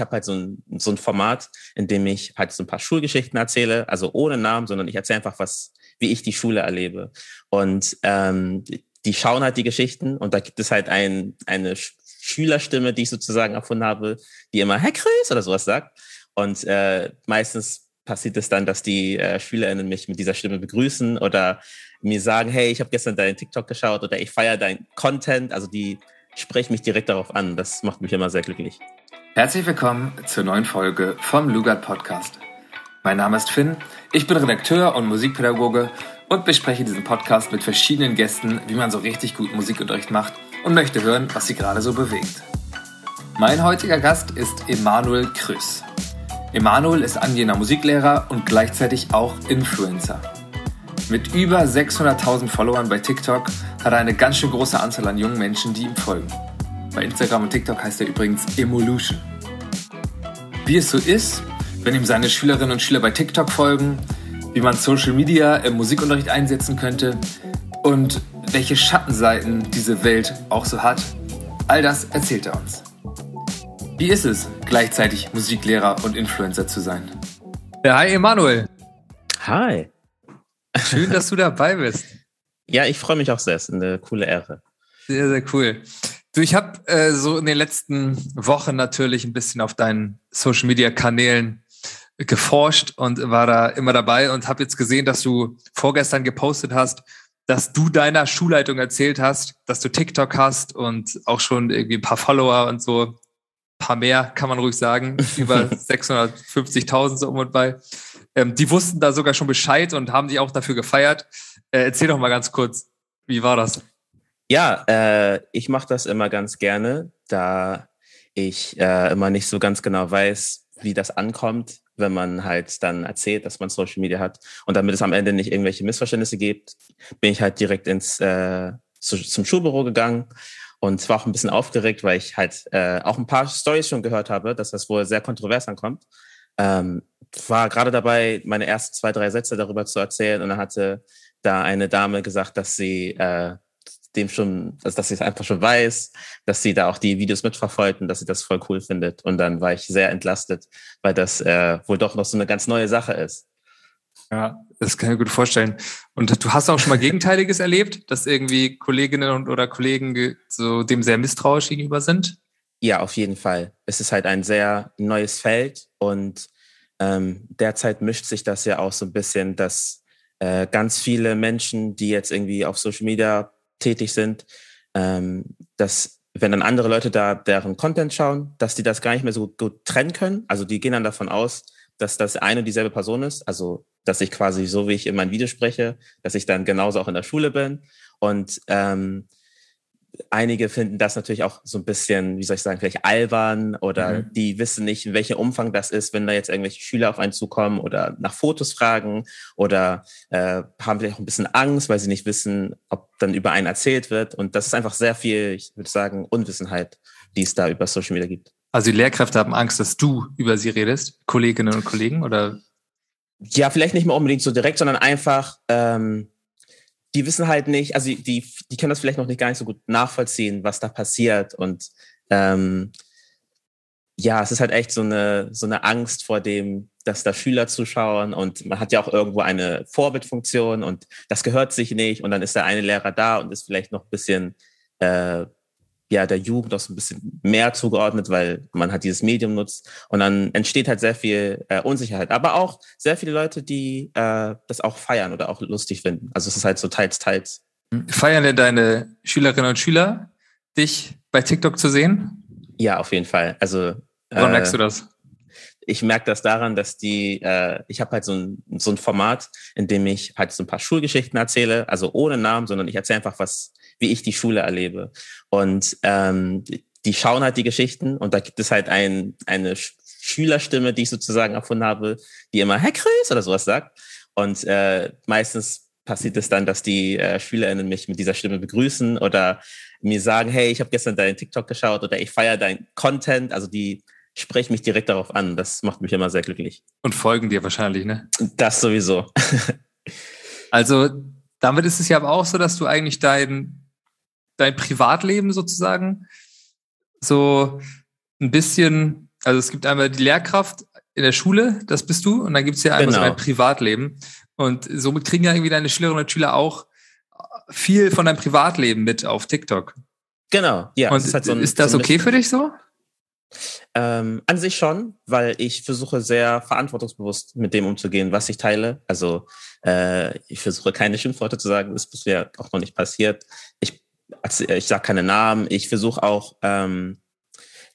habe halt so ein, so ein Format, in dem ich halt so ein paar Schulgeschichten erzähle, also ohne Namen, sondern ich erzähle einfach was, wie ich die Schule erlebe. Und ähm, die schauen halt die Geschichten und da gibt es halt ein, eine Schülerstimme, die ich sozusagen erfunden habe, die immer Herr Chris oder sowas sagt. Und äh, meistens passiert es dann, dass die äh, SchülerInnen mich mit dieser Stimme begrüßen oder mir sagen, hey, ich habe gestern deinen TikTok geschaut oder ich feiere deinen Content. Also die sprechen mich direkt darauf an. Das macht mich immer sehr glücklich. Herzlich willkommen zur neuen Folge vom Lugat Podcast. Mein Name ist Finn, ich bin Redakteur und Musikpädagoge und bespreche diesen Podcast mit verschiedenen Gästen, wie man so richtig gut Musikunterricht macht und möchte hören, was sie gerade so bewegt. Mein heutiger Gast ist Emanuel Krüss. Emanuel ist angehender Musiklehrer und gleichzeitig auch Influencer. Mit über 600.000 Followern bei TikTok hat er eine ganz schön große Anzahl an jungen Menschen, die ihm folgen. Bei Instagram und TikTok heißt er übrigens Emolution. Wie es so ist, wenn ihm seine Schülerinnen und Schüler bei TikTok folgen, wie man Social Media im Musikunterricht einsetzen könnte und welche Schattenseiten diese Welt auch so hat, all das erzählt er uns. Wie ist es, gleichzeitig Musiklehrer und Influencer zu sein? Ja, hi Emanuel. Hi. Schön, dass du dabei bist. Ja, ich freue mich auch sehr. Es ist eine coole Ehre. Sehr, sehr cool. Du, ich habe äh, so in den letzten Wochen natürlich ein bisschen auf deinen Social Media Kanälen geforscht und war da immer dabei und habe jetzt gesehen, dass du vorgestern gepostet hast, dass du deiner Schulleitung erzählt hast, dass du TikTok hast und auch schon irgendwie ein paar Follower und so, ein paar mehr, kann man ruhig sagen, über 650.000 so um und bei. Ähm, die wussten da sogar schon Bescheid und haben dich auch dafür gefeiert. Äh, erzähl doch mal ganz kurz, wie war das? Ja, äh, ich mache das immer ganz gerne, da ich äh, immer nicht so ganz genau weiß, wie das ankommt, wenn man halt dann erzählt, dass man Social Media hat. Und damit es am Ende nicht irgendwelche Missverständnisse gibt, bin ich halt direkt ins äh, zu, zum Schulbüro gegangen und war auch ein bisschen aufgeregt, weil ich halt äh, auch ein paar Stories schon gehört habe, dass das wohl sehr kontrovers ankommt. Ähm, war gerade dabei, meine ersten zwei, drei Sätze darüber zu erzählen und dann hatte da eine Dame gesagt, dass sie äh, dem schon, also dass sie es einfach schon weiß, dass sie da auch die Videos mitverfolgt und dass sie das voll cool findet. Und dann war ich sehr entlastet, weil das äh, wohl doch noch so eine ganz neue Sache ist. Ja, das kann ich mir gut vorstellen. Und du hast auch schon mal Gegenteiliges erlebt, dass irgendwie Kolleginnen und, oder Kollegen so dem sehr misstrauisch gegenüber sind? Ja, auf jeden Fall. Es ist halt ein sehr neues Feld und ähm, derzeit mischt sich das ja auch so ein bisschen, dass äh, ganz viele Menschen, die jetzt irgendwie auf Social Media tätig sind, ähm, dass wenn dann andere Leute da deren Content schauen, dass die das gar nicht mehr so gut trennen können. Also die gehen dann davon aus, dass das eine und dieselbe Person ist. Also dass ich quasi so, wie ich in meinem Video spreche, dass ich dann genauso auch in der Schule bin. Und ähm, einige finden das natürlich auch so ein bisschen, wie soll ich sagen, vielleicht albern oder mhm. die wissen nicht, in welchem Umfang das ist, wenn da jetzt irgendwelche Schüler auf einen zukommen oder nach Fotos fragen oder äh, haben vielleicht auch ein bisschen Angst, weil sie nicht wissen, ob dann über einen erzählt wird. Und das ist einfach sehr viel, ich würde sagen, Unwissenheit, die es da über Social Media gibt. Also die Lehrkräfte haben Angst, dass du über sie redest, Kolleginnen und Kollegen, oder? Ja, vielleicht nicht mal unbedingt so direkt, sondern einfach, ähm, die wissen halt nicht, also die, die, können das vielleicht noch nicht gar nicht so gut nachvollziehen, was da passiert. Und ähm, ja, es ist halt echt so eine, so eine Angst vor dem, dass da Schüler zuschauen und man hat ja auch irgendwo eine Vorbildfunktion und das gehört sich nicht und dann ist der eine Lehrer da und ist vielleicht noch ein bisschen äh, ja der Jugend auch so ein bisschen mehr zugeordnet, weil man halt dieses Medium nutzt und dann entsteht halt sehr viel äh, Unsicherheit. Aber auch sehr viele Leute, die äh, das auch feiern oder auch lustig finden. Also es ist halt so teils, teils. Feiern denn deine Schülerinnen und Schüler, dich bei TikTok zu sehen? Ja, auf jeden Fall. Also Woran äh, merkst du das? ich merke das daran, dass die, äh, ich habe halt so ein, so ein Format, in dem ich halt so ein paar Schulgeschichten erzähle, also ohne Namen, sondern ich erzähle einfach was, wie ich die Schule erlebe. Und ähm, die schauen halt die Geschichten und da gibt es halt ein, eine Schülerstimme, die ich sozusagen erfunden habe, die immer Herr Chris oder sowas sagt. Und äh, meistens passiert es dann, dass die äh, SchülerInnen mich mit dieser Stimme begrüßen oder mir sagen, hey, ich habe gestern deinen TikTok geschaut oder ich feiere deinen Content. Also die spreche mich direkt darauf an. Das macht mich immer sehr glücklich. Und folgen dir wahrscheinlich, ne? Das sowieso. also damit ist es ja aber auch so, dass du eigentlich dein, dein Privatleben sozusagen so ein bisschen Also es gibt einmal die Lehrkraft in der Schule, das bist du, und dann gibt es ja einmal genau. so ein Privatleben. Und somit kriegen ja irgendwie deine Schülerinnen und Schüler auch viel von deinem Privatleben mit auf TikTok. Genau, ja. Und ist, halt so ein, ist das so okay für dich so? Ähm, an sich schon, weil ich versuche sehr verantwortungsbewusst mit dem umzugehen, was ich teile. Also äh, ich versuche keine Schimpfworte zu sagen, das ist bisher auch noch nicht passiert. Ich, ich sage keine Namen. Ich versuche auch ähm,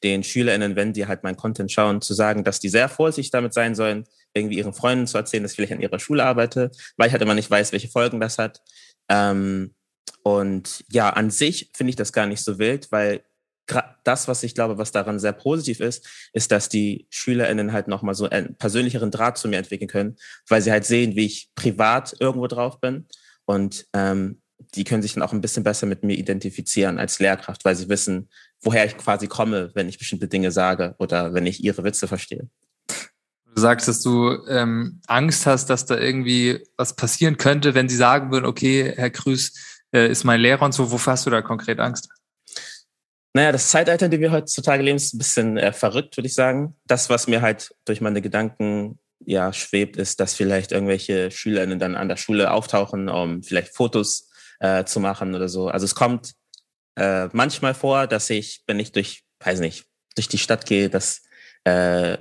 den SchülerInnen, wenn die halt mein Content schauen, zu sagen, dass die sehr vorsichtig damit sein sollen, irgendwie ihren Freunden zu erzählen, dass ich vielleicht an ihrer Schule arbeite, weil ich halt immer nicht weiß, welche Folgen das hat. Ähm, und ja, an sich finde ich das gar nicht so wild, weil das, was ich glaube, was daran sehr positiv ist, ist, dass die SchülerInnen halt nochmal so einen persönlicheren Draht zu mir entwickeln können, weil sie halt sehen, wie ich privat irgendwo drauf bin. Und ähm, die können sich dann auch ein bisschen besser mit mir identifizieren als Lehrkraft, weil sie wissen, woher ich quasi komme, wenn ich bestimmte Dinge sage oder wenn ich ihre Witze verstehe. Du sagst, dass du ähm, Angst hast, dass da irgendwie was passieren könnte, wenn sie sagen würden, okay, Herr Krüß äh, ist mein Lehrer und so. Wofür hast du da konkret Angst? Naja, das Zeitalter, in dem wir heutzutage leben, ist ein bisschen äh, verrückt, würde ich sagen. Das, was mir halt durch meine Gedanken ja schwebt, ist, dass vielleicht irgendwelche Schülerinnen dann an der Schule auftauchen, um vielleicht Fotos äh, zu machen oder so. Also es kommt äh, manchmal vor, dass ich, wenn ich durch, weiß nicht, durch die Stadt gehe, dass äh,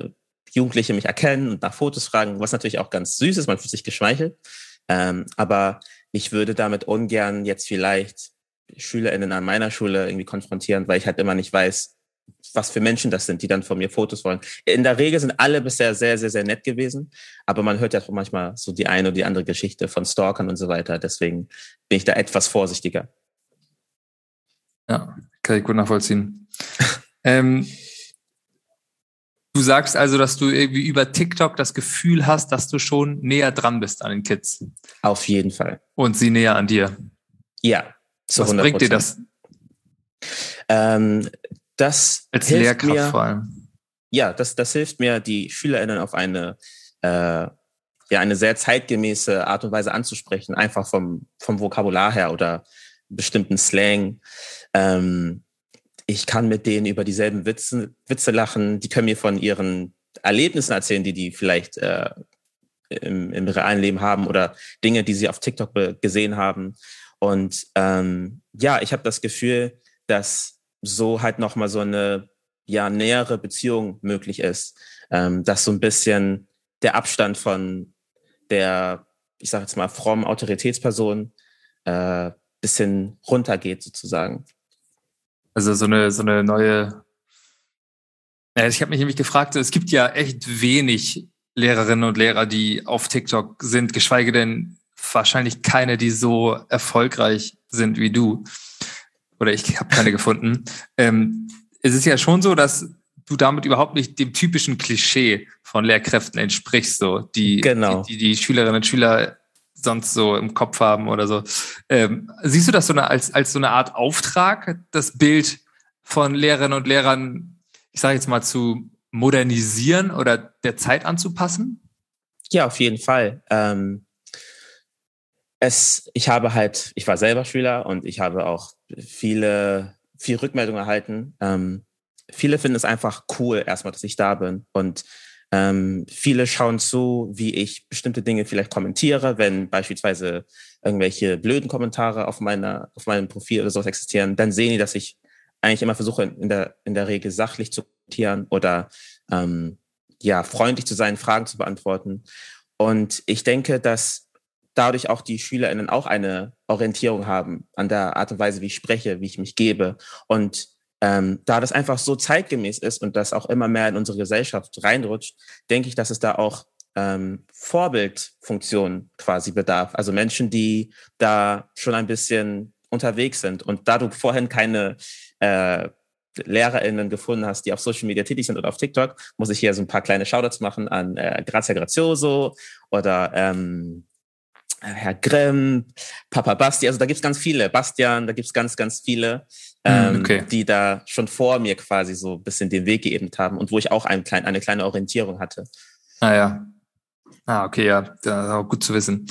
Jugendliche mich erkennen und nach Fotos fragen, was natürlich auch ganz süß ist, man fühlt sich geschmeichelt. Ähm, aber ich würde damit ungern jetzt vielleicht SchülerInnen an meiner Schule irgendwie konfrontieren, weil ich halt immer nicht weiß, was für Menschen das sind, die dann von mir Fotos wollen. In der Regel sind alle bisher sehr, sehr, sehr nett gewesen, aber man hört ja auch manchmal so die eine oder die andere Geschichte von Stalkern und so weiter. Deswegen bin ich da etwas vorsichtiger. Ja, kann ich gut nachvollziehen. ähm, Du sagst also, dass du irgendwie über TikTok das Gefühl hast, dass du schon näher dran bist an den Kids. Auf jeden Fall. Und sie näher an dir. Ja. Was 100%. bringt dir das? Ähm, das Als Lehrkraft mir, vor allem. Ja, das, das hilft mir, die SchülerInnen auf eine, äh, ja, eine sehr zeitgemäße Art und Weise anzusprechen, einfach vom, vom Vokabular her oder bestimmten Slang. Ähm, ich kann mit denen über dieselben Witze, Witze lachen, die können mir von ihren Erlebnissen erzählen, die die vielleicht äh, im, im realen Leben haben oder Dinge, die sie auf TikTok gesehen haben. Und ähm, ja, ich habe das Gefühl, dass so halt nochmal so eine ja nähere Beziehung möglich ist, ähm, dass so ein bisschen der Abstand von der, ich sage jetzt mal, frommen Autoritätsperson äh, bisschen runtergeht sozusagen. Also so eine, so eine neue. Ich habe mich nämlich gefragt, es gibt ja echt wenig Lehrerinnen und Lehrer, die auf TikTok sind, geschweige denn wahrscheinlich keine, die so erfolgreich sind wie du. Oder ich habe keine gefunden. Ähm, es ist ja schon so, dass du damit überhaupt nicht dem typischen Klischee von Lehrkräften entsprichst, so die, genau. die, die, die Schülerinnen und Schüler sonst so im Kopf haben oder so. Ähm, siehst du das so eine, als, als so eine Art Auftrag, das Bild von Lehrerinnen und Lehrern, ich sage jetzt mal, zu modernisieren oder der Zeit anzupassen? Ja, auf jeden Fall. Ähm, es, ich habe halt, ich war selber Schüler und ich habe auch viele, viel Rückmeldungen erhalten. Ähm, viele finden es einfach cool, erstmal, dass ich da bin. Und ähm, viele schauen zu, wie ich bestimmte Dinge vielleicht kommentiere, wenn beispielsweise irgendwelche blöden Kommentare auf meiner, auf meinem Profil oder sowas existieren, dann sehen die, dass ich eigentlich immer versuche, in der, in der Regel sachlich zu kommentieren oder ähm, ja, freundlich zu sein, Fragen zu beantworten. Und ich denke, dass dadurch auch die SchülerInnen auch eine Orientierung haben an der Art und Weise, wie ich spreche, wie ich mich gebe. Und ähm, da das einfach so zeitgemäß ist und das auch immer mehr in unsere Gesellschaft reinrutscht, denke ich, dass es da auch ähm, Vorbildfunktionen quasi bedarf. Also Menschen, die da schon ein bisschen unterwegs sind. Und da du vorhin keine äh, LehrerInnen gefunden hast, die auf Social Media tätig sind oder auf TikTok, muss ich hier so ein paar kleine Shoutouts machen an äh, Grazia Grazioso oder ähm, Herr Grimm, Papa Basti, also da gibt's ganz viele, Bastian, da gibt's ganz, ganz viele, hm, ähm, okay. die da schon vor mir quasi so ein bisschen den Weg geebnet haben und wo ich auch ein klein, eine kleine Orientierung hatte. Ah ja. Ah, okay, ja, das ist auch gut zu wissen.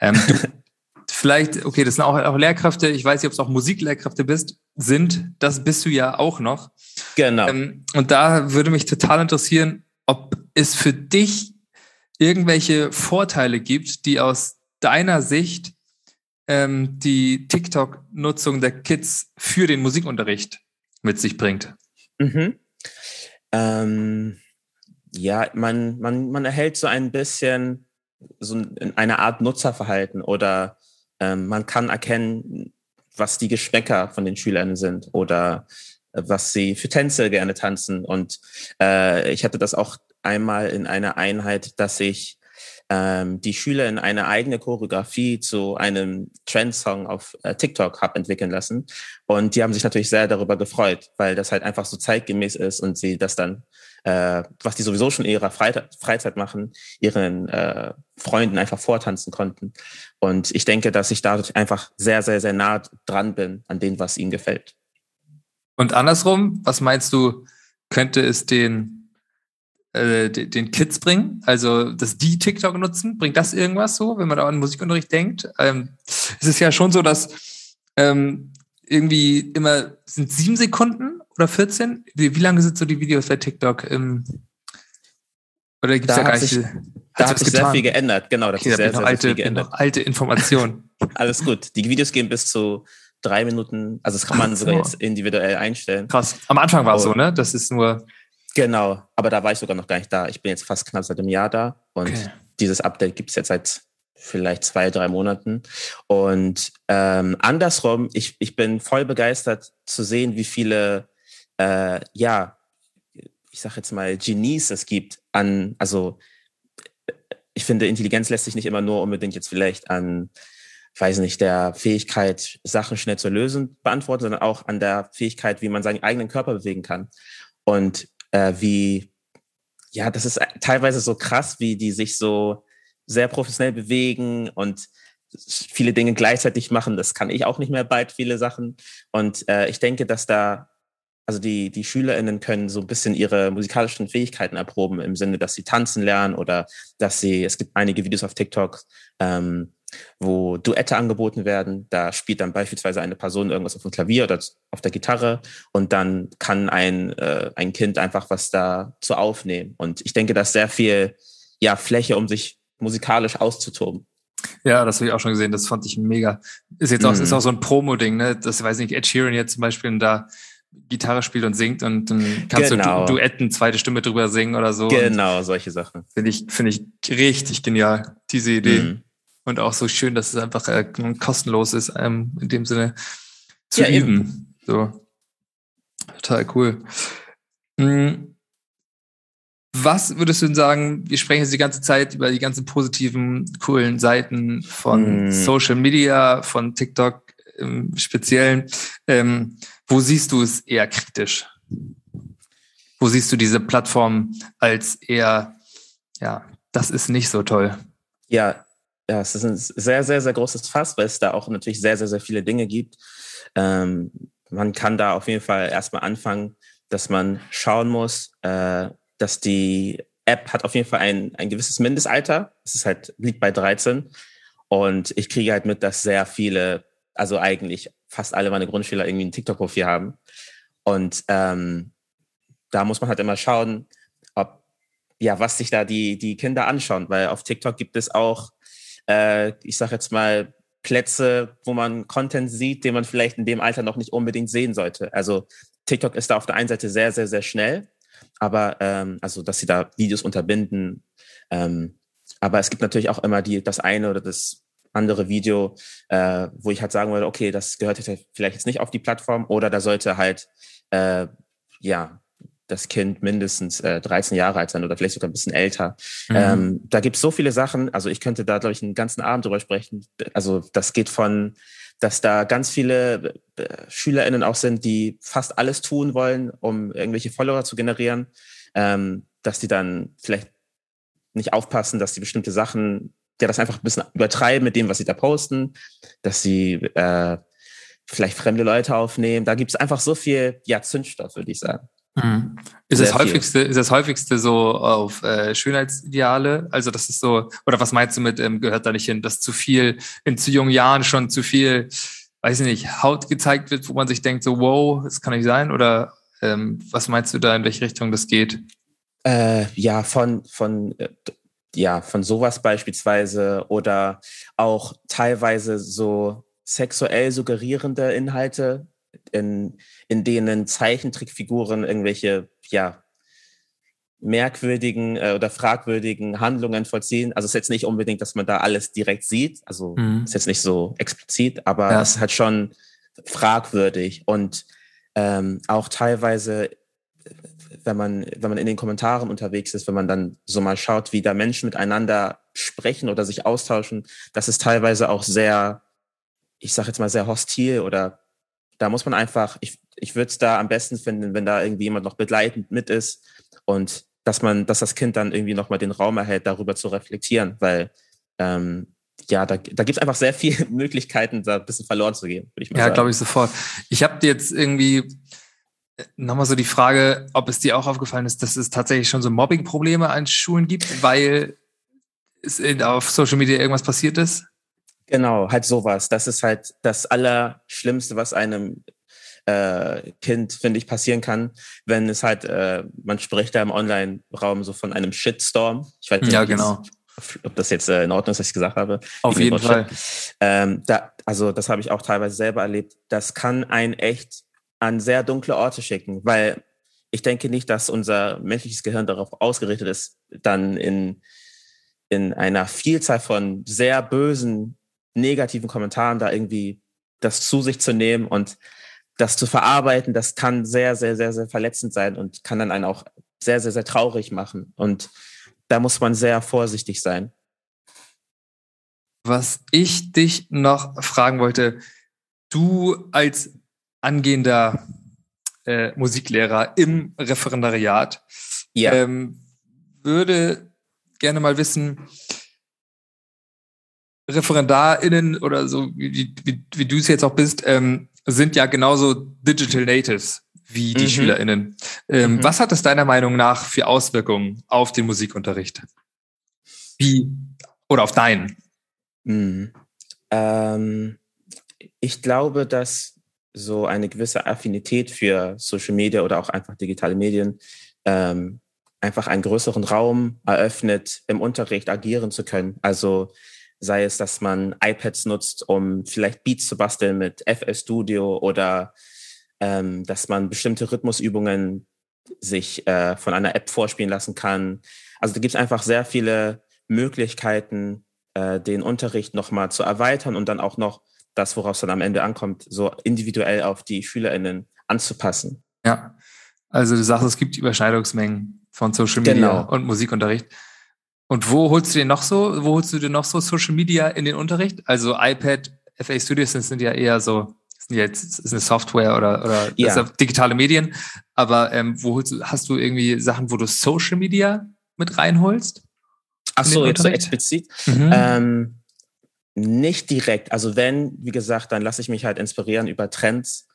Ähm, vielleicht, okay, das sind auch, auch Lehrkräfte, ich weiß nicht, ob es auch Musiklehrkräfte bist, sind, das bist du ja auch noch. Genau. Ähm, und da würde mich total interessieren, ob es für dich irgendwelche Vorteile gibt, die aus deiner Sicht ähm, die TikTok-Nutzung der Kids für den Musikunterricht mit sich bringt. Mhm. Ähm, ja, man, man, man erhält so ein bisschen so eine Art Nutzerverhalten oder ähm, man kann erkennen, was die Geschmäcker von den Schülern sind oder äh, was sie für Tänze gerne tanzen. Und äh, ich hatte das auch einmal in einer Einheit, dass ich ähm, die Schüler in eine eigene Choreografie zu einem Trendsong auf äh, TikTok habe entwickeln lassen. Und die haben sich natürlich sehr darüber gefreut, weil das halt einfach so zeitgemäß ist und sie das dann, äh, was die sowieso schon in ihrer Freizeit, Freizeit machen, ihren äh, Freunden einfach vortanzen konnten. Und ich denke, dass ich dadurch einfach sehr, sehr, sehr nah dran bin an dem, was ihnen gefällt. Und andersrum, was meinst du, könnte es den äh, den Kids bringen, also dass die TikTok nutzen, bringt das irgendwas so, wenn man da an Musikunterricht denkt? Ähm, es ist ja schon so, dass ähm, irgendwie immer sind sieben Sekunden oder 14? Wie, wie lange sind so die Videos bei TikTok? Ähm, oder gibt es da, da gar nicht? Da hat sich sehr viel geändert, genau. Das okay, ist sehr, sehr, alte, viel geändert. alte Informationen. Alles gut. Die Videos gehen bis zu drei Minuten, also das kann man sogar jetzt individuell einstellen. Krass. Am Anfang war es so, ne? Das ist nur Genau, aber da war ich sogar noch gar nicht da. Ich bin jetzt fast knapp seit einem Jahr da und okay. dieses Update gibt es jetzt seit vielleicht zwei, drei Monaten. Und ähm, andersrum, ich, ich bin voll begeistert zu sehen, wie viele, äh, ja, ich sag jetzt mal, Genies es gibt an, also ich finde, Intelligenz lässt sich nicht immer nur unbedingt jetzt vielleicht an, weiß nicht, der Fähigkeit, Sachen schnell zu lösen beantworten, sondern auch an der Fähigkeit, wie man seinen eigenen Körper bewegen kann. Und äh, wie, ja, das ist teilweise so krass, wie die sich so sehr professionell bewegen und viele Dinge gleichzeitig machen. Das kann ich auch nicht mehr bald, viele Sachen. Und äh, ich denke, dass da, also die, die SchülerInnen können so ein bisschen ihre musikalischen Fähigkeiten erproben, im Sinne, dass sie tanzen lernen oder dass sie, es gibt einige Videos auf TikTok, ähm, wo Duette angeboten werden. Da spielt dann beispielsweise eine Person irgendwas auf dem Klavier oder auf der Gitarre und dann kann ein, äh, ein Kind einfach was dazu aufnehmen. Und ich denke, dass sehr viel ja, Fläche, um sich musikalisch auszutoben. Ja, das habe ich auch schon gesehen. Das fand ich mega. Ist jetzt auch, mhm. ist auch so ein Promo-Ding, ne? Das weiß nicht, Ed Sheeran jetzt zum Beispiel da Gitarre spielt und singt und dann kannst genau. du Duetten, zweite Stimme drüber singen oder so. Genau, solche Sachen. Finde ich, finde ich richtig genial, diese Idee. Mhm. Und auch so schön, dass es einfach äh, kostenlos ist, ähm, in dem Sinne zu ja, üben. Eben. So. Total cool. Mhm. Was würdest du denn sagen, wir sprechen jetzt die ganze Zeit über die ganzen positiven, coolen Seiten von mm. Social Media, von TikTok im Speziellen. Ähm, wo siehst du es eher kritisch? Wo siehst du diese Plattform als eher, ja, das ist nicht so toll? Ja, ja, es ist ein sehr, sehr, sehr großes Fass, weil es da auch natürlich sehr, sehr, sehr viele Dinge gibt. Ähm, man kann da auf jeden Fall erstmal anfangen, dass man schauen muss, äh, dass die App hat auf jeden Fall ein, ein gewisses Mindestalter. Es ist halt, liegt bei 13. Und ich kriege halt mit, dass sehr viele, also eigentlich fast alle meine Grundschüler irgendwie ein TikTok-Profil haben. Und ähm, da muss man halt immer schauen, ob, ja, was sich da die, die Kinder anschauen, weil auf TikTok gibt es auch äh, ich sage jetzt mal, Plätze, wo man Content sieht, den man vielleicht in dem Alter noch nicht unbedingt sehen sollte. Also TikTok ist da auf der einen Seite sehr, sehr, sehr schnell, aber ähm, also, dass sie da Videos unterbinden. Ähm, aber es gibt natürlich auch immer die, das eine oder das andere Video, äh, wo ich halt sagen würde, okay, das gehört vielleicht jetzt nicht auf die Plattform oder da sollte halt äh, ja das Kind mindestens äh, 13 Jahre alt sein oder vielleicht sogar ein bisschen älter. Mhm. Ähm, da gibt es so viele Sachen, also ich könnte da, glaube ich, einen ganzen Abend drüber sprechen. Also das geht von, dass da ganz viele äh, SchülerInnen auch sind, die fast alles tun wollen, um irgendwelche Follower zu generieren, ähm, dass die dann vielleicht nicht aufpassen, dass die bestimmte Sachen, ja, das einfach ein bisschen übertreiben mit dem, was sie da posten, dass sie äh, vielleicht fremde Leute aufnehmen. Da gibt es einfach so viel, ja, Zündstoff, würde ich sagen. Mhm. Ist das, häufigste, ist das häufigste so auf äh, Schönheitsideale? Also das ist so, oder was meinst du mit, ähm, gehört da nicht hin, dass zu viel, in zu jungen Jahren schon zu viel, weiß ich nicht, Haut gezeigt wird, wo man sich denkt, so wow, das kann nicht sein? Oder ähm, was meinst du da, in welche Richtung das geht? Äh, ja, von, von, äh, ja, von sowas beispielsweise oder auch teilweise so sexuell suggerierende Inhalte, in, in denen Zeichentrickfiguren irgendwelche, ja, merkwürdigen äh, oder fragwürdigen Handlungen vollziehen. Also es ist jetzt nicht unbedingt, dass man da alles direkt sieht. Also mhm. ist jetzt nicht so explizit, aber ja. es ist halt schon fragwürdig und ähm, auch teilweise, wenn man, wenn man in den Kommentaren unterwegs ist, wenn man dann so mal schaut, wie da Menschen miteinander sprechen oder sich austauschen, das ist teilweise auch sehr, ich sage jetzt mal sehr hostil oder da muss man einfach, ich, ich würde es da am besten finden, wenn da irgendwie jemand noch begleitend mit ist und dass man, dass das Kind dann irgendwie nochmal den Raum erhält, darüber zu reflektieren, weil ähm, ja, da, da gibt es einfach sehr viele Möglichkeiten, da ein bisschen verloren zu gehen, würde ich mal ja, sagen. Ja, glaube ich sofort. Ich habe jetzt irgendwie äh, nochmal so die Frage, ob es dir auch aufgefallen ist, dass es tatsächlich schon so Mobbing-Probleme an Schulen gibt, weil es auf Social Media irgendwas passiert ist? Genau, halt sowas. Das ist halt das Allerschlimmste, was einem äh, Kind, finde ich, passieren kann, wenn es halt, äh, man spricht da im Online-Raum so von einem Shitstorm. Ich weiß nicht, ja, genau. ob das jetzt äh, in Ordnung ist, was ich gesagt habe. Auf jeden Fall. Ähm, da, also das habe ich auch teilweise selber erlebt. Das kann einen echt an sehr dunkle Orte schicken, weil ich denke nicht, dass unser menschliches Gehirn darauf ausgerichtet ist, dann in, in einer Vielzahl von sehr bösen, negativen Kommentaren da irgendwie das zu sich zu nehmen und das zu verarbeiten, das kann sehr, sehr, sehr, sehr verletzend sein und kann dann einen auch sehr, sehr, sehr traurig machen. Und da muss man sehr vorsichtig sein. Was ich dich noch fragen wollte, du als angehender äh, Musiklehrer im Referendariat ja. ähm, würde gerne mal wissen, ReferendarInnen oder so, wie, wie, wie du es jetzt auch bist, ähm, sind ja genauso Digital Natives wie die mhm. SchülerInnen. Ähm, mhm. Was hat es deiner Meinung nach für Auswirkungen auf den Musikunterricht? Wie, oder auf deinen? Mhm. Ähm, ich glaube, dass so eine gewisse Affinität für Social Media oder auch einfach digitale Medien ähm, einfach einen größeren Raum eröffnet, im Unterricht agieren zu können. Also sei es, dass man iPads nutzt, um vielleicht Beats zu basteln mit FL Studio oder ähm, dass man bestimmte Rhythmusübungen sich äh, von einer App vorspielen lassen kann. Also da gibt es einfach sehr viele Möglichkeiten, äh, den Unterricht nochmal zu erweitern und dann auch noch das, worauf es dann am Ende ankommt, so individuell auf die SchülerInnen anzupassen. Ja, also du sagst, es gibt Überschneidungsmengen von Social Media genau. und Musikunterricht. Und wo holst du dir noch so, wo holst du dir noch so Social Media in den Unterricht? Also iPad, FA Studios sind ja eher so, sind ja jetzt ist eine Software oder, oder ja. digitale Medien. Aber ähm, wo holst du, hast du irgendwie Sachen, wo du Social Media mit reinholst? Ach so, jetzt so explizit. Mhm. Ähm, nicht direkt. Also wenn, wie gesagt, dann lasse ich mich halt inspirieren über Trends,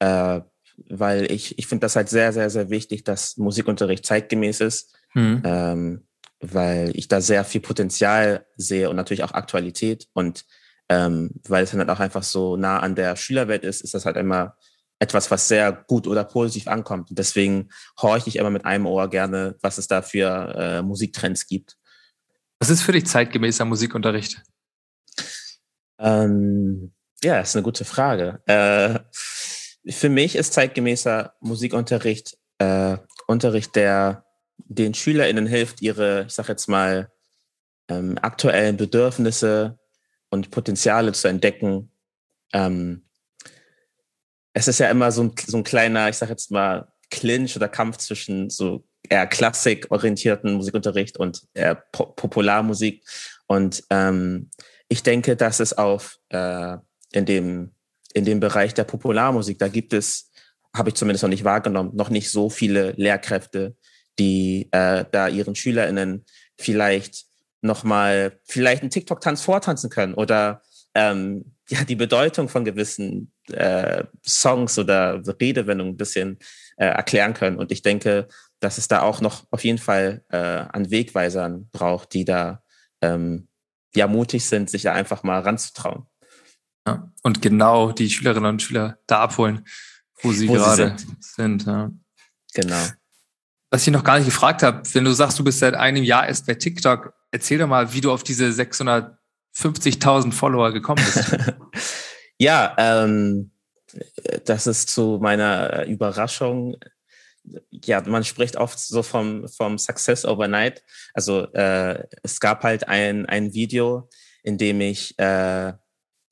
äh, weil ich, ich finde das halt sehr, sehr, sehr wichtig, dass Musikunterricht zeitgemäß ist. Mhm. Ähm, weil ich da sehr viel Potenzial sehe und natürlich auch Aktualität. Und ähm, weil es dann halt auch einfach so nah an der Schülerwelt ist, ist das halt immer etwas, was sehr gut oder positiv ankommt. Und deswegen horche ich immer mit einem Ohr gerne, was es da für äh, Musiktrends gibt. Was ist für dich zeitgemäßer Musikunterricht? Ähm, ja, das ist eine gute Frage. Äh, für mich ist zeitgemäßer Musikunterricht äh, Unterricht, der den SchülerInnen hilft, ihre, ich sag jetzt mal, ähm, aktuellen Bedürfnisse und Potenziale zu entdecken. Ähm, es ist ja immer so ein, so ein kleiner, ich sag jetzt mal, Clinch oder Kampf zwischen so eher klassikorientierten Musikunterricht und eher po Popularmusik. Und ähm, ich denke, dass es auf äh, in dem in dem Bereich der Popularmusik, da gibt es, habe ich zumindest noch nicht wahrgenommen, noch nicht so viele Lehrkräfte, die äh, da ihren SchülerInnen vielleicht nochmal, vielleicht einen TikTok-Tanz vortanzen können oder ähm, ja, die Bedeutung von gewissen äh, Songs oder Redewendungen ein bisschen äh, erklären können. Und ich denke, dass es da auch noch auf jeden Fall äh, an Wegweisern braucht, die da ähm, ja mutig sind, sich da einfach mal ranzutrauen. Ja, und genau die Schülerinnen und Schüler da abholen, wo sie wo gerade sie sind. sind ja. Genau. Was ich noch gar nicht gefragt habe, wenn du sagst, du bist seit einem Jahr erst bei TikTok, erzähl doch mal, wie du auf diese 650.000 Follower gekommen bist. ja, ähm, das ist zu meiner Überraschung. Ja, man spricht oft so vom, vom Success Overnight. Also äh, es gab halt ein, ein Video, in dem ich äh,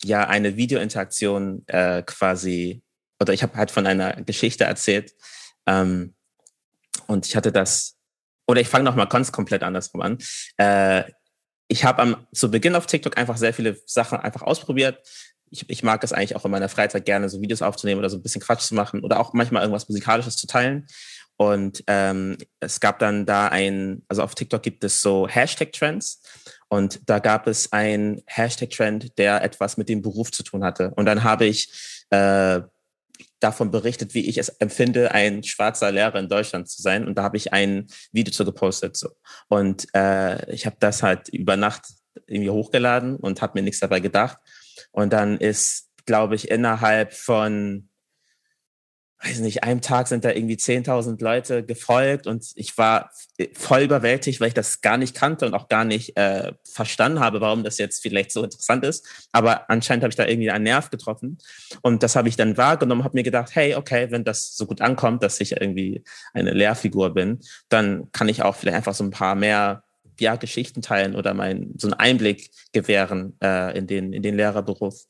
ja eine Videointeraktion äh, quasi, oder ich habe halt von einer Geschichte erzählt. Ähm, und ich hatte das, oder ich fange nochmal ganz komplett andersrum an. Äh, ich habe am zu Beginn auf TikTok einfach sehr viele Sachen einfach ausprobiert. Ich, ich mag es eigentlich auch in meiner Freizeit gerne, so Videos aufzunehmen oder so ein bisschen Quatsch zu machen oder auch manchmal irgendwas Musikalisches zu teilen. Und ähm, es gab dann da ein, also auf TikTok gibt es so Hashtag-Trends und da gab es ein Hashtag-Trend, der etwas mit dem Beruf zu tun hatte. Und dann habe ich äh, davon berichtet, wie ich es empfinde, ein schwarzer Lehrer in Deutschland zu sein. Und da habe ich ein Video zu gepostet. So. Und äh, ich habe das halt über Nacht irgendwie hochgeladen und habe mir nichts dabei gedacht. Und dann ist, glaube ich, innerhalb von weiß nicht, einem Tag sind da irgendwie 10.000 Leute gefolgt und ich war voll überwältigt, weil ich das gar nicht kannte und auch gar nicht äh, verstanden habe, warum das jetzt vielleicht so interessant ist. Aber anscheinend habe ich da irgendwie einen Nerv getroffen und das habe ich dann wahrgenommen, habe mir gedacht, hey, okay, wenn das so gut ankommt, dass ich irgendwie eine Lehrfigur bin, dann kann ich auch vielleicht einfach so ein paar mehr ja, Geschichten teilen oder mein, so einen Einblick gewähren äh, in, den, in den Lehrerberuf.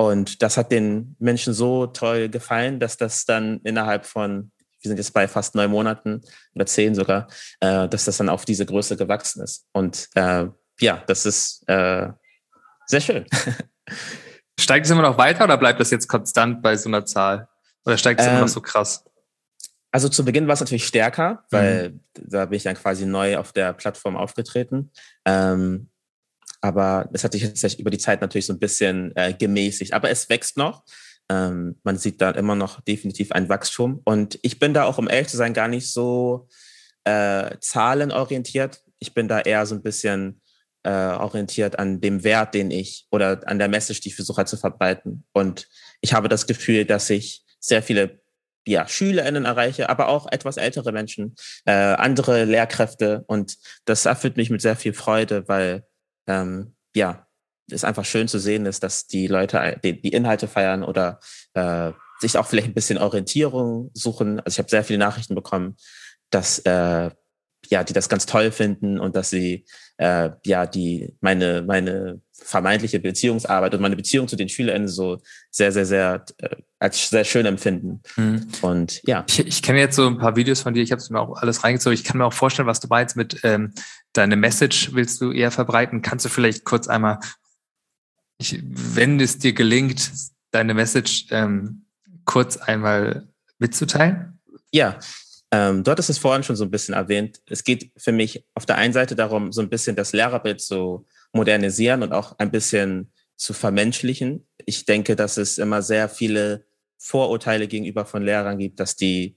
Und das hat den Menschen so toll gefallen, dass das dann innerhalb von, wir sind jetzt bei fast neun Monaten oder zehn sogar, äh, dass das dann auf diese Größe gewachsen ist. Und äh, ja, das ist äh, sehr schön. Steigt es immer noch weiter oder bleibt das jetzt konstant bei so einer Zahl? Oder steigt es ähm, immer noch ähm, so krass? Also zu Beginn war es natürlich stärker, weil mhm. da bin ich dann quasi neu auf der Plattform aufgetreten. Ähm, aber es hat sich jetzt über die Zeit natürlich so ein bisschen äh, gemäßigt. Aber es wächst noch. Ähm, man sieht da immer noch definitiv ein Wachstum. Und ich bin da auch, um ehrlich zu sein, gar nicht so äh, zahlenorientiert. Ich bin da eher so ein bisschen äh, orientiert an dem Wert, den ich oder an der Message, die ich versuche zu verbreiten. Und ich habe das Gefühl, dass ich sehr viele ja, SchülerInnen erreiche, aber auch etwas ältere Menschen, äh, andere Lehrkräfte. Und das erfüllt mich mit sehr viel Freude, weil ähm, ja, es einfach schön zu sehen ist, dass die Leute die, die Inhalte feiern oder äh, sich auch vielleicht ein bisschen Orientierung suchen. Also ich habe sehr viele Nachrichten bekommen, dass äh, ja, die das ganz toll finden und dass sie äh, ja die meine meine vermeintliche Beziehungsarbeit und meine Beziehung zu den SchülerInnen so sehr sehr sehr äh, als sehr schön empfinden. Mhm. Und ja, ich, ich kenne jetzt so ein paar Videos von dir. Ich habe es mir auch alles reingezogen. Ich kann mir auch vorstellen, was du meinst mit ähm, deine Message willst du eher verbreiten. Kannst du vielleicht kurz einmal, ich, wenn es dir gelingt, deine Message ähm, kurz einmal mitzuteilen? Ja, ähm, dort ist es vorhin schon so ein bisschen erwähnt. Es geht für mich auf der einen Seite darum, so ein bisschen das Lehrerbild zu modernisieren und auch ein bisschen zu vermenschlichen. Ich denke, dass es immer sehr viele Vorurteile gegenüber von Lehrern gibt, dass die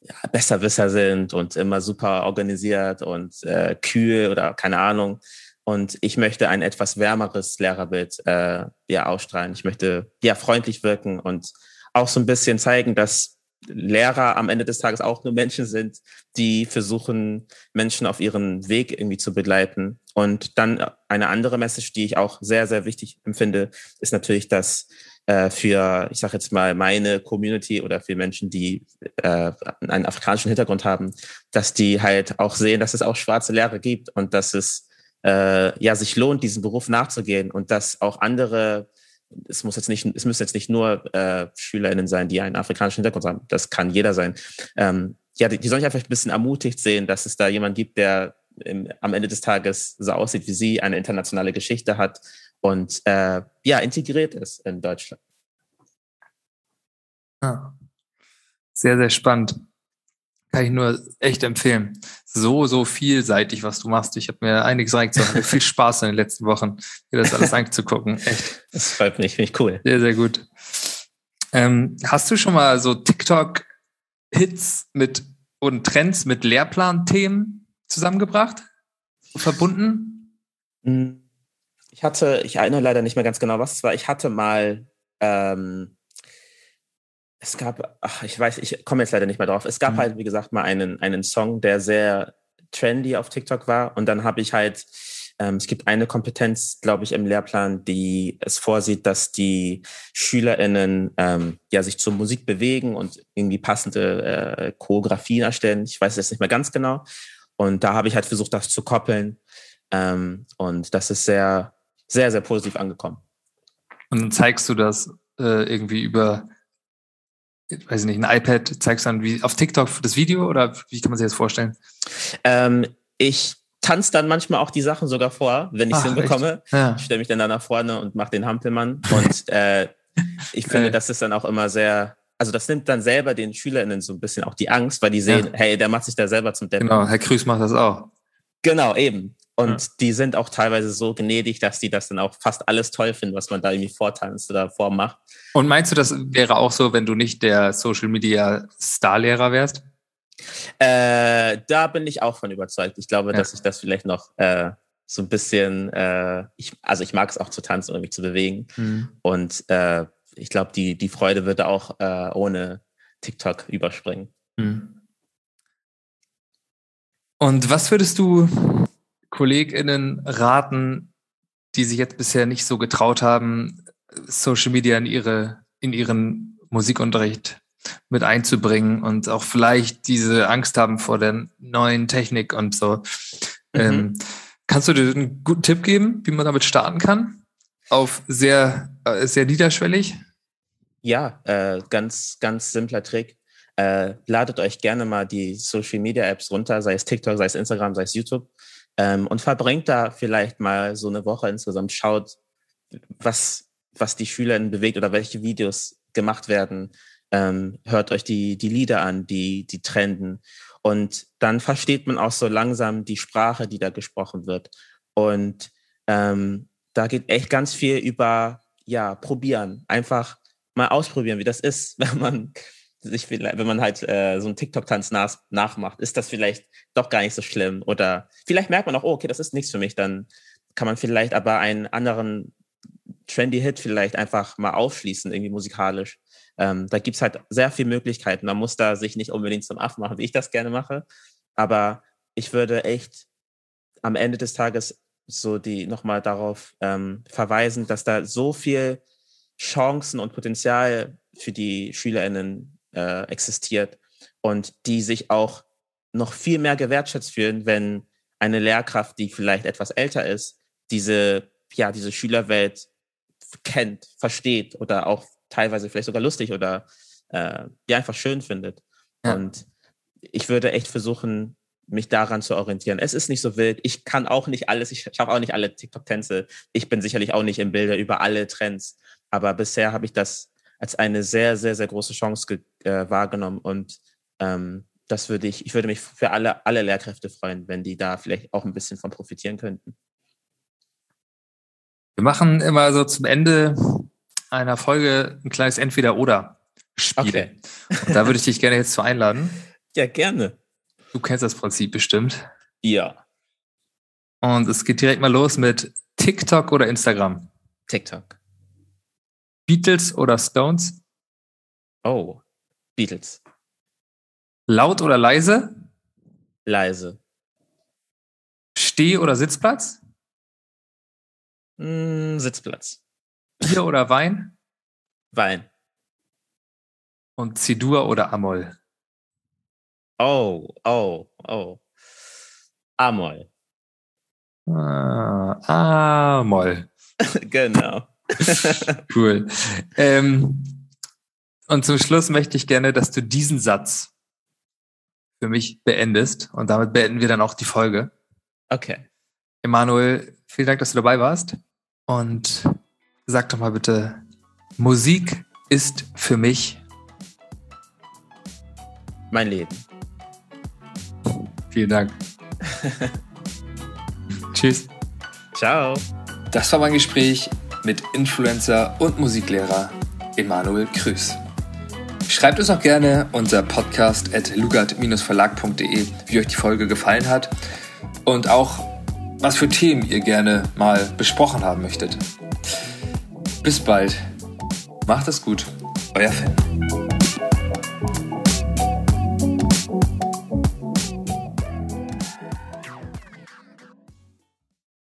ja, Besserwisser sind und immer super organisiert und äh, kühl oder keine Ahnung. Und ich möchte ein etwas wärmeres Lehrerbild äh, ja ausstrahlen. Ich möchte ja freundlich wirken und auch so ein bisschen zeigen, dass Lehrer am Ende des Tages auch nur Menschen sind, die versuchen, Menschen auf ihren Weg irgendwie zu begleiten. Und dann eine andere Message, die ich auch sehr, sehr wichtig empfinde, ist natürlich, dass äh, für, ich sage jetzt mal, meine Community oder für Menschen, die äh, einen afrikanischen Hintergrund haben, dass die halt auch sehen, dass es auch schwarze Lehrer gibt und dass es äh, ja sich lohnt, diesem Beruf nachzugehen und dass auch andere es muss jetzt nicht, es müssen jetzt nicht nur äh, SchülerInnen sein, die einen afrikanischen Hintergrund haben. Das kann jeder sein. Ähm, ja, die, die sollen sich einfach ein bisschen ermutigt sehen, dass es da jemand gibt, der im, am Ende des Tages so aussieht wie sie, eine internationale Geschichte hat und äh, ja, integriert ist in Deutschland. Ah. Sehr, sehr spannend. Kann ich nur echt empfehlen. so, so vielseitig, was du machst. Ich habe mir einiges reingezogen. Viel Spaß in den letzten Wochen, dir das alles anzugucken. Echt. Das freut mich, finde ich cool. Sehr, sehr gut. Ähm, hast du schon mal so TikTok-Hits mit und Trends mit Lehrplanthemen zusammengebracht? Verbunden? Hm. Ich hatte, ich erinnere leider nicht mehr ganz genau, was es war. Ich hatte mal ähm, es gab, ach, ich weiß, ich komme jetzt leider nicht mehr drauf. Es gab mhm. halt, wie gesagt, mal einen, einen Song, der sehr trendy auf TikTok war. Und dann habe ich halt, ähm, es gibt eine Kompetenz, glaube ich, im Lehrplan, die es vorsieht, dass die SchülerInnen ähm, ja sich zur Musik bewegen und irgendwie passende äh, Choreografien erstellen. Ich weiß jetzt nicht mehr ganz genau. Und da habe ich halt versucht, das zu koppeln. Ähm, und das ist sehr, sehr, sehr positiv angekommen. Und dann zeigst du das äh, irgendwie über weiß ich nicht, ein iPad, zeigst dann wie auf TikTok das Video oder wie kann man sich das vorstellen? Ähm, ich tanze dann manchmal auch die Sachen sogar vor, wenn ich es hinbekomme. Ja. Ich stelle mich dann da nach vorne und mache den Hampelmann. Und äh, ich finde, das ist dann auch immer sehr, also das nimmt dann selber den SchülerInnen so ein bisschen auch die Angst, weil die sehen, ja. hey, der macht sich da selber zum Deppen. Genau, Herr Krüß macht das auch. Genau, eben. Und ja. die sind auch teilweise so gnädig, dass die das dann auch fast alles toll finden, was man da irgendwie vortanzt oder vormacht. Und meinst du, das wäre auch so, wenn du nicht der Social Media Starlehrer wärst? Äh, da bin ich auch von überzeugt. Ich glaube, ja. dass ich das vielleicht noch äh, so ein bisschen, äh, ich, also ich mag es auch zu tanzen und mich zu bewegen. Mhm. Und äh, ich glaube, die, die Freude würde auch äh, ohne TikTok überspringen. Mhm. Und was würdest du KollegInnen raten, die sich jetzt bisher nicht so getraut haben, Social Media in ihre, in ihren Musikunterricht mit einzubringen und auch vielleicht diese Angst haben vor der neuen Technik und so. Mhm. Ähm, kannst du dir einen guten Tipp geben, wie man damit starten kann? Auf sehr, äh, sehr niederschwellig? Ja, äh, ganz, ganz simpler Trick. Äh, ladet euch gerne mal die Social Media Apps runter, sei es TikTok, sei es Instagram, sei es YouTube ähm, und verbringt da vielleicht mal so eine Woche insgesamt, schaut, was, was die SchülerInnen bewegt oder welche Videos gemacht werden, ähm, hört euch die, die Lieder an, die, die trenden. Und dann versteht man auch so langsam die Sprache, die da gesprochen wird. Und ähm, da geht echt ganz viel über, ja, probieren. Einfach mal ausprobieren, wie das ist, wenn man sich wenn man halt äh, so einen TikTok-Tanz nach, nachmacht, ist das vielleicht doch gar nicht so schlimm. Oder vielleicht merkt man auch, oh, okay, das ist nichts für mich. Dann kann man vielleicht aber einen anderen trendy Hit vielleicht einfach mal aufschließen, irgendwie musikalisch. Ähm, da gibt's halt sehr viele Möglichkeiten. Man muss da sich nicht unbedingt zum Affen machen, wie ich das gerne mache. Aber ich würde echt am Ende des Tages so die nochmal darauf ähm, verweisen, dass da so viel Chancen und Potenzial für die SchülerInnen äh, existiert und die sich auch noch viel mehr gewertschätzt fühlen, wenn eine Lehrkraft, die vielleicht etwas älter ist, diese, ja, diese Schülerwelt kennt, versteht oder auch teilweise vielleicht sogar lustig oder äh, ja, einfach schön findet. Ja. Und ich würde echt versuchen, mich daran zu orientieren. Es ist nicht so wild. Ich kann auch nicht alles, ich schaffe auch nicht alle TikTok-Tänze. Ich bin sicherlich auch nicht im Bilder über alle Trends. Aber bisher habe ich das als eine sehr, sehr, sehr große Chance äh, wahrgenommen. Und ähm, das würde ich, ich würde mich für alle, alle Lehrkräfte freuen, wenn die da vielleicht auch ein bisschen von profitieren könnten. Wir machen immer so zum Ende einer Folge ein kleines Entweder-Oder-Spiel. Okay. Und da würde ich dich gerne jetzt zu einladen. Ja, gerne. Du kennst das Prinzip bestimmt. Ja. Und es geht direkt mal los mit TikTok oder Instagram? TikTok. Beatles oder Stones? Oh, Beatles. Laut oder leise? Leise. Steh- oder Sitzplatz? Mm, Sitzplatz. Bier oder Wein? Wein. Und C-Dur oder Amol? Oh, oh, oh. Amol. Ah, Amol. genau. cool. Ähm, und zum Schluss möchte ich gerne, dass du diesen Satz für mich beendest. Und damit beenden wir dann auch die Folge. Okay. Emanuel, vielen Dank, dass du dabei warst. Und sag doch mal bitte, Musik ist für mich mein Leben. Vielen Dank. Tschüss. Ciao. Das war mein Gespräch mit Influencer und Musiklehrer Emanuel Krüß. Schreibt uns auch gerne unser Podcast at lugat-verlag.de, wie euch die Folge gefallen hat und auch, was für Themen ihr gerne mal besprochen haben möchtet. Bis bald. Macht es gut. Euer Fan.